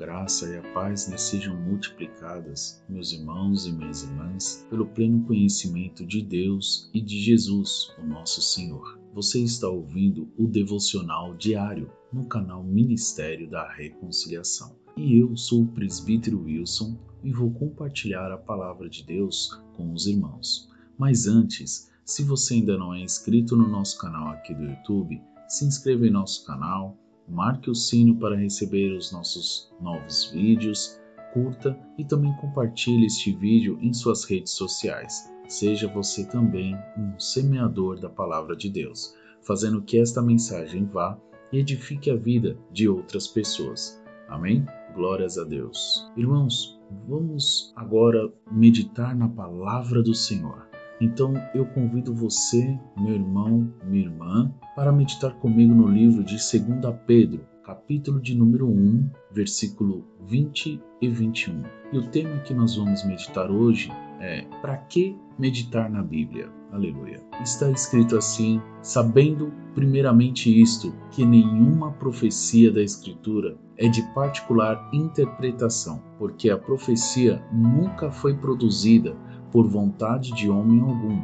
graça e a paz sejam multiplicadas, meus irmãos e minhas irmãs, pelo pleno conhecimento de Deus e de Jesus, o nosso Senhor. Você está ouvindo o devocional diário no canal Ministério da Reconciliação. E eu sou o presbítero Wilson e vou compartilhar a palavra de Deus com os irmãos. Mas antes, se você ainda não é inscrito no nosso canal aqui do YouTube, se inscreva em nosso canal, marque o sino para receber os nossos novos vídeos, curta e também compartilhe este vídeo em suas redes sociais. Seja você também um semeador da palavra de Deus, fazendo que esta mensagem vá e edifique a vida de outras pessoas. Amém? Glórias a Deus. Irmãos, vamos agora meditar na palavra do Senhor. Então eu convido você, meu irmão, minha irmã, para meditar comigo no livro de 2 Pedro, capítulo de número 1, versículo 20 e 21. E o tema que nós vamos meditar hoje é: Para que meditar na Bíblia? Aleluia. Está escrito assim: Sabendo primeiramente isto, que nenhuma profecia da Escritura é de particular interpretação, porque a profecia nunca foi produzida por vontade de homem algum,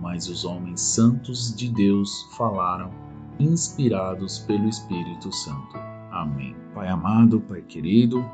mas os homens santos de Deus falaram, inspirados pelo Espírito Santo. Amém. Pai amado, Pai querido,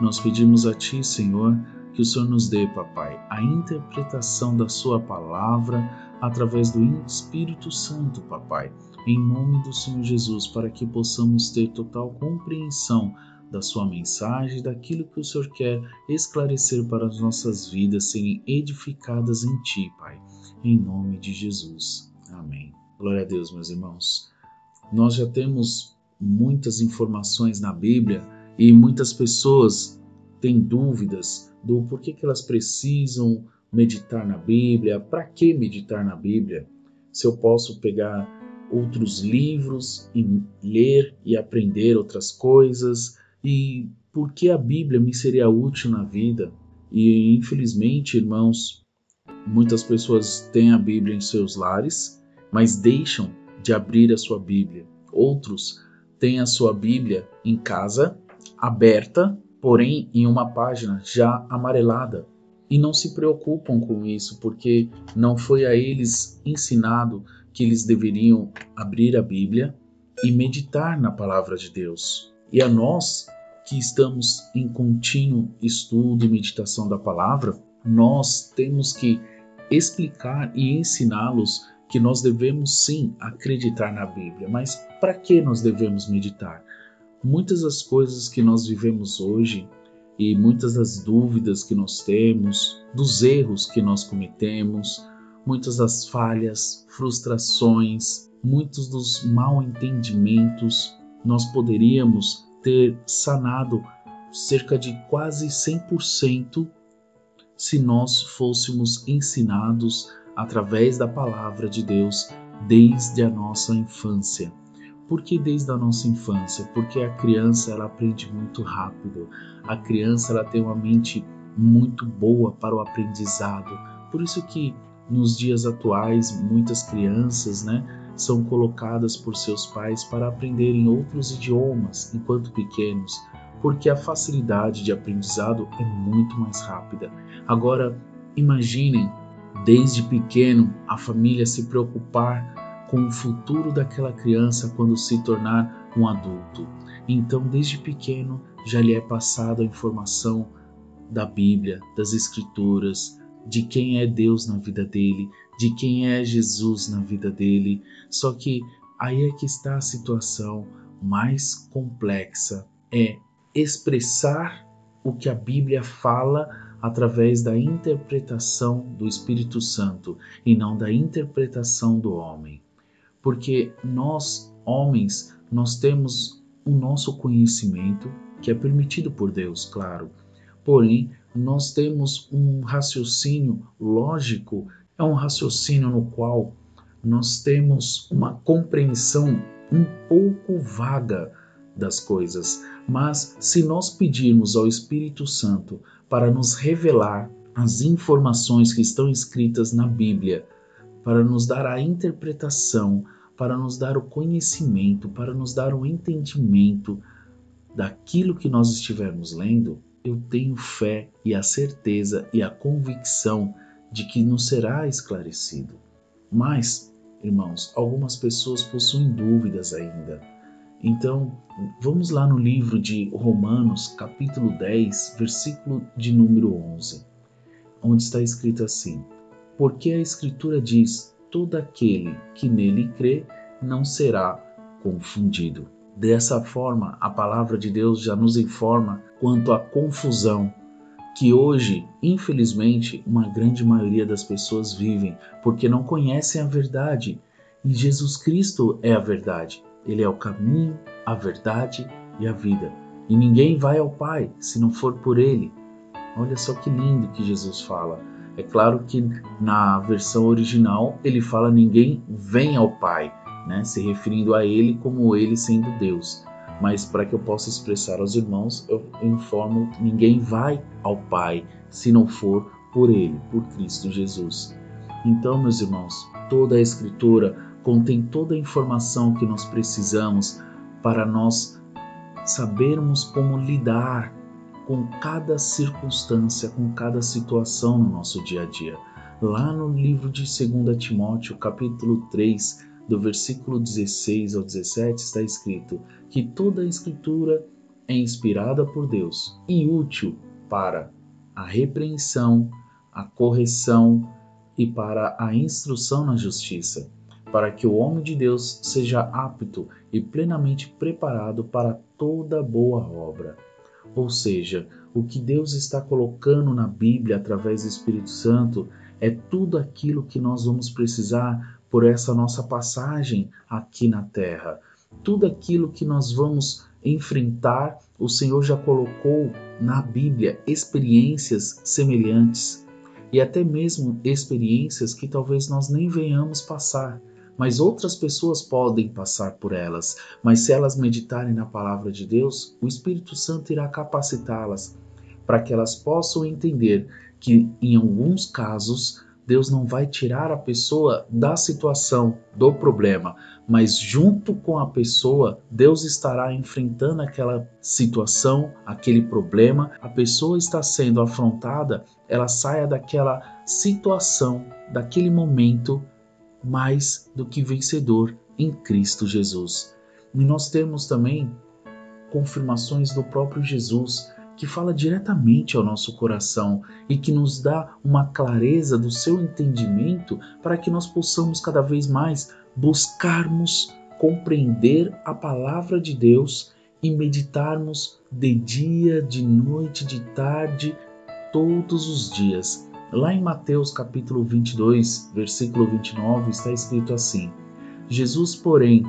nós pedimos a Ti, Senhor, que o Senhor nos dê, Papai, a interpretação da Sua palavra através do Espírito Santo, Papai, em nome do Senhor Jesus, para que possamos ter total compreensão da sua mensagem, daquilo que o Senhor quer esclarecer para as nossas vidas serem edificadas em Ti, Pai. Em nome de Jesus. Amém. Glória a Deus, meus irmãos. Nós já temos muitas informações na Bíblia e muitas pessoas têm dúvidas do porquê que elas precisam meditar na Bíblia, para que meditar na Bíblia? Se eu posso pegar outros livros e ler e aprender outras coisas, e por que a Bíblia me seria útil na vida. E infelizmente, irmãos, muitas pessoas têm a Bíblia em seus lares, mas deixam de abrir a sua Bíblia. Outros têm a sua Bíblia em casa, aberta, porém em uma página já amarelada. E não se preocupam com isso, porque não foi a eles ensinado que eles deveriam abrir a Bíblia e meditar na palavra de Deus. E a nós que estamos em contínuo estudo e meditação da palavra, nós temos que explicar e ensiná-los que nós devemos sim acreditar na Bíblia, mas para que nós devemos meditar? Muitas das coisas que nós vivemos hoje e muitas das dúvidas que nós temos, dos erros que nós cometemos, muitas das falhas, frustrações, muitos dos mal entendimentos, nós poderíamos ter sanado cerca de quase 100% se nós fôssemos ensinados através da palavra de Deus desde a nossa infância. Por que desde a nossa infância? Porque a criança ela aprende muito rápido. A criança ela tem uma mente muito boa para o aprendizado. Por isso que nos dias atuais muitas crianças, né, são colocadas por seus pais para aprenderem outros idiomas enquanto pequenos, porque a facilidade de aprendizado é muito mais rápida. Agora, imaginem desde pequeno a família se preocupar com o futuro daquela criança quando se tornar um adulto. Então, desde pequeno já lhe é passada a informação da Bíblia, das Escrituras, de quem é Deus na vida dele, de quem é Jesus na vida dele. Só que aí é que está a situação mais complexa, é expressar o que a Bíblia fala através da interpretação do Espírito Santo e não da interpretação do homem. Porque nós, homens, nós temos o nosso conhecimento, que é permitido por Deus, claro. Porém, nós temos um raciocínio lógico, é um raciocínio no qual nós temos uma compreensão um pouco vaga das coisas, mas se nós pedirmos ao Espírito Santo para nos revelar as informações que estão escritas na Bíblia, para nos dar a interpretação, para nos dar o conhecimento, para nos dar o entendimento, daquilo que nós estivermos lendo, eu tenho fé e a certeza e a convicção de que nos será esclarecido. Mas, irmãos, algumas pessoas possuem dúvidas ainda. Então, vamos lá no livro de Romanos, capítulo 10, versículo de número 11, onde está escrito assim: Porque a Escritura diz: todo aquele que nele crê não será confundido. Dessa forma, a palavra de Deus já nos informa quanto à confusão que hoje, infelizmente, uma grande maioria das pessoas vivem porque não conhecem a verdade. E Jesus Cristo é a verdade. Ele é o caminho, a verdade e a vida. E ninguém vai ao Pai se não for por Ele. Olha só que lindo que Jesus fala. É claro que na versão original ele fala ninguém vem ao Pai, né? se referindo a Ele como Ele sendo Deus. Mas para que eu possa expressar aos irmãos, eu informo: ninguém vai ao Pai se não for por Ele, por Cristo Jesus. Então, meus irmãos, toda a Escritura contém toda a informação que nós precisamos para nós sabermos como lidar com cada circunstância, com cada situação no nosso dia a dia. Lá no livro de 2 Timóteo, capítulo 3, do versículo 16 ao 17, está escrito que toda a Escritura é inspirada por Deus e útil para a repreensão, a correção e para a instrução na justiça, para que o homem de Deus seja apto e plenamente preparado para toda boa obra. Ou seja, o que Deus está colocando na Bíblia através do Espírito Santo é tudo aquilo que nós vamos precisar por essa nossa passagem aqui na terra. Tudo aquilo que nós vamos enfrentar, o Senhor já colocou na Bíblia experiências semelhantes e até mesmo experiências que talvez nós nem venhamos passar, mas outras pessoas podem passar por elas. Mas se elas meditarem na palavra de Deus, o Espírito Santo irá capacitá-las para que elas possam entender que em alguns casos Deus não vai tirar a pessoa da situação, do problema, mas junto com a pessoa, Deus estará enfrentando aquela situação, aquele problema. A pessoa está sendo afrontada, ela saia daquela situação, daquele momento, mais do que vencedor em Cristo Jesus. E nós temos também confirmações do próprio Jesus que fala diretamente ao nosso coração e que nos dá uma clareza do seu entendimento para que nós possamos cada vez mais buscarmos compreender a palavra de Deus e meditarmos de dia, de noite, de tarde, todos os dias. Lá em Mateus capítulo 22, versículo 29, está escrito assim: Jesus, porém,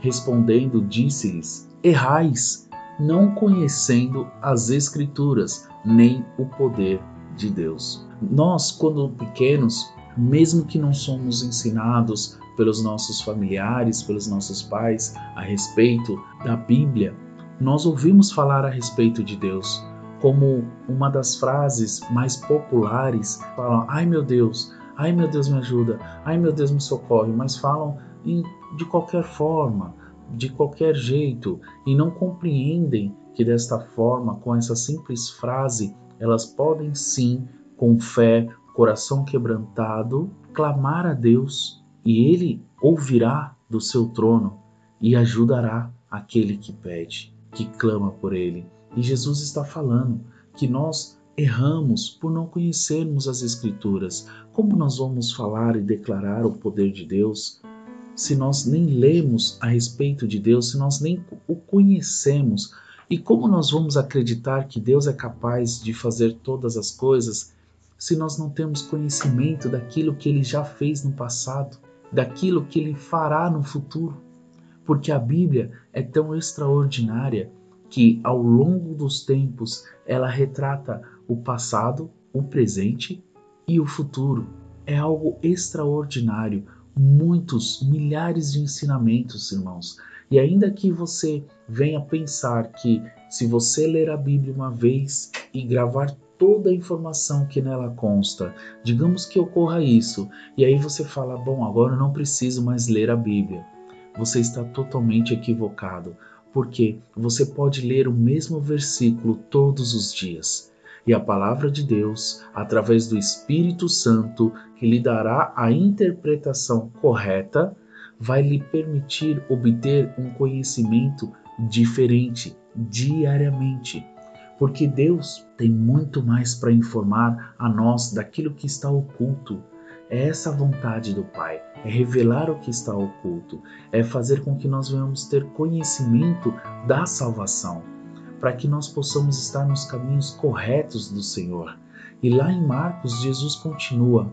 respondendo, disse-lhes: Errais não conhecendo as Escrituras nem o poder de Deus. Nós, quando pequenos, mesmo que não somos ensinados pelos nossos familiares, pelos nossos pais a respeito da Bíblia, nós ouvimos falar a respeito de Deus. Como uma das frases mais populares, falam: "Ai meu Deus, ai meu Deus me ajuda, ai meu Deus me socorre", mas falam de qualquer forma, de qualquer jeito e não compreendem que desta forma, com essa simples frase, elas podem sim, com fé, coração quebrantado, clamar a Deus e Ele ouvirá do seu trono e ajudará aquele que pede, que clama por Ele. E Jesus está falando que nós erramos por não conhecermos as Escrituras. Como nós vamos falar e declarar o poder de Deus se nós nem lemos a respeito de Deus, se nós nem o conhecemos? E como nós vamos acreditar que Deus é capaz de fazer todas as coisas se nós não temos conhecimento daquilo que ele já fez no passado, daquilo que ele fará no futuro? Porque a Bíblia é tão extraordinária que ao longo dos tempos ela retrata o passado, o presente e o futuro. É algo extraordinário muitos, milhares de ensinamentos, irmãos. E ainda que você venha pensar que se você ler a Bíblia uma vez e gravar toda a informação que nela consta, digamos que ocorra isso, e aí você fala: "Bom, agora eu não preciso mais ler a Bíblia". Você está totalmente equivocado. porque você pode ler o mesmo versículo todos os dias. E a palavra de Deus, através do Espírito Santo, que lhe dará a interpretação correta, vai lhe permitir obter um conhecimento diferente diariamente. Porque Deus tem muito mais para informar a nós daquilo que está oculto. É essa a vontade do Pai, é revelar o que está oculto, é fazer com que nós venhamos ter conhecimento da salvação, para que nós possamos estar nos caminhos corretos do Senhor. E lá em Marcos, Jesus continua,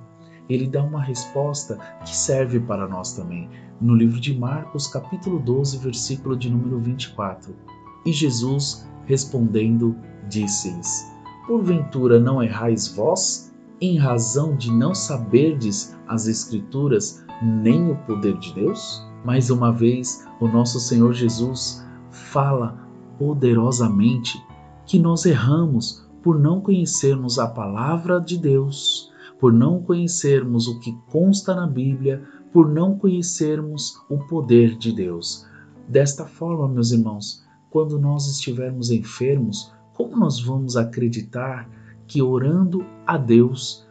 ele dá uma resposta que serve para nós também, no livro de Marcos, capítulo 12, versículo de número 24. E Jesus, respondendo, disse-lhes: Porventura não errais vós, em razão de não saberdes as Escrituras nem o poder de Deus? Mais uma vez, o nosso Senhor Jesus fala poderosamente que nós erramos por não conhecermos a palavra de Deus, por não conhecermos o que consta na Bíblia, por não conhecermos o poder de Deus. Desta forma, meus irmãos, quando nós estivermos enfermos, como nós vamos acreditar que orando a Deus,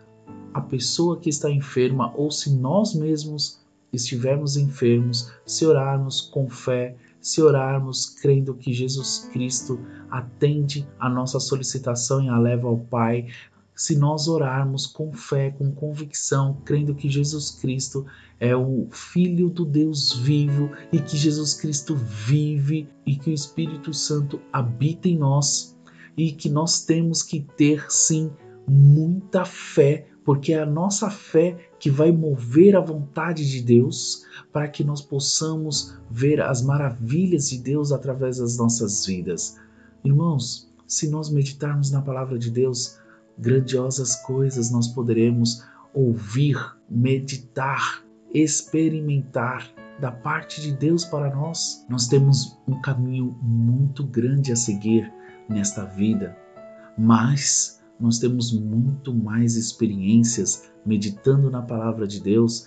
a pessoa que está enferma, ou se nós mesmos estivermos enfermos, se orarmos com fé, se orarmos crendo que Jesus Cristo atende a nossa solicitação e a leva ao Pai, se nós orarmos com fé, com convicção, crendo que Jesus Cristo é o Filho do Deus vivo e que Jesus Cristo vive e que o Espírito Santo habita em nós e que nós temos que ter sim muita fé, porque é a nossa fé que vai mover a vontade de Deus para que nós possamos ver as maravilhas de Deus através das nossas vidas. Irmãos, se nós meditarmos na palavra de Deus, grandiosas coisas nós poderemos ouvir, meditar, experimentar da parte de Deus para nós. Nós temos um caminho muito grande a seguir nesta vida, mas nós temos muito mais experiências meditando na palavra de Deus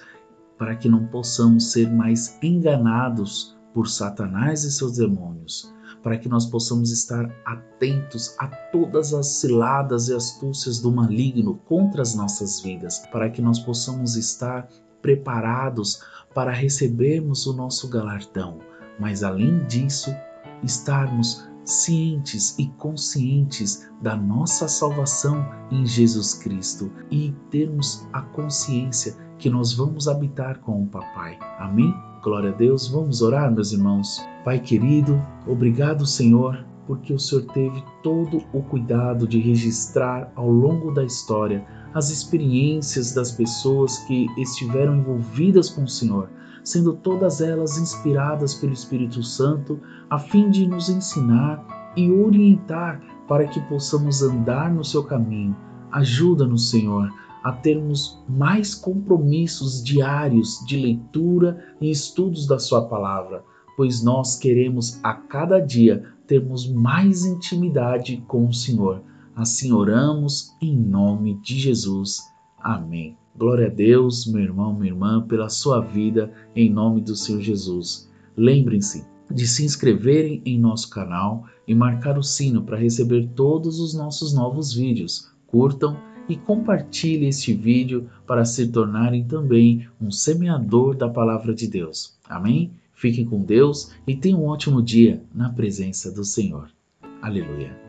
para que não possamos ser mais enganados por Satanás e seus demônios, para que nós possamos estar atentos a todas as ciladas e astúcias do maligno contra as nossas vidas, para que nós possamos estar preparados para recebermos o nosso galardão, mas além disso, estarmos cientes e conscientes da nossa salvação em Jesus Cristo e termos a consciência que nós vamos habitar com o Papai. Amém? Glória a Deus. Vamos orar, meus irmãos. Pai querido, obrigado, Senhor, porque o Senhor teve todo o cuidado de registrar ao longo da história as experiências das pessoas que estiveram envolvidas com o Senhor sendo todas elas inspiradas pelo Espírito Santo, a fim de nos ensinar e orientar para que possamos andar no seu caminho. Ajuda-nos, Senhor, a termos mais compromissos diários de leitura e estudos da Sua palavra, pois nós queremos a cada dia termos mais intimidade com o Senhor. Assim oramos em nome de Jesus. Amém. Glória a Deus, meu irmão, minha irmã, pela sua vida, em nome do Senhor Jesus. Lembrem-se de se inscreverem em nosso canal e marcar o sino para receber todos os nossos novos vídeos. Curtam e compartilhem este vídeo para se tornarem também um semeador da palavra de Deus. Amém? Fiquem com Deus e tenham um ótimo dia na presença do Senhor. Aleluia.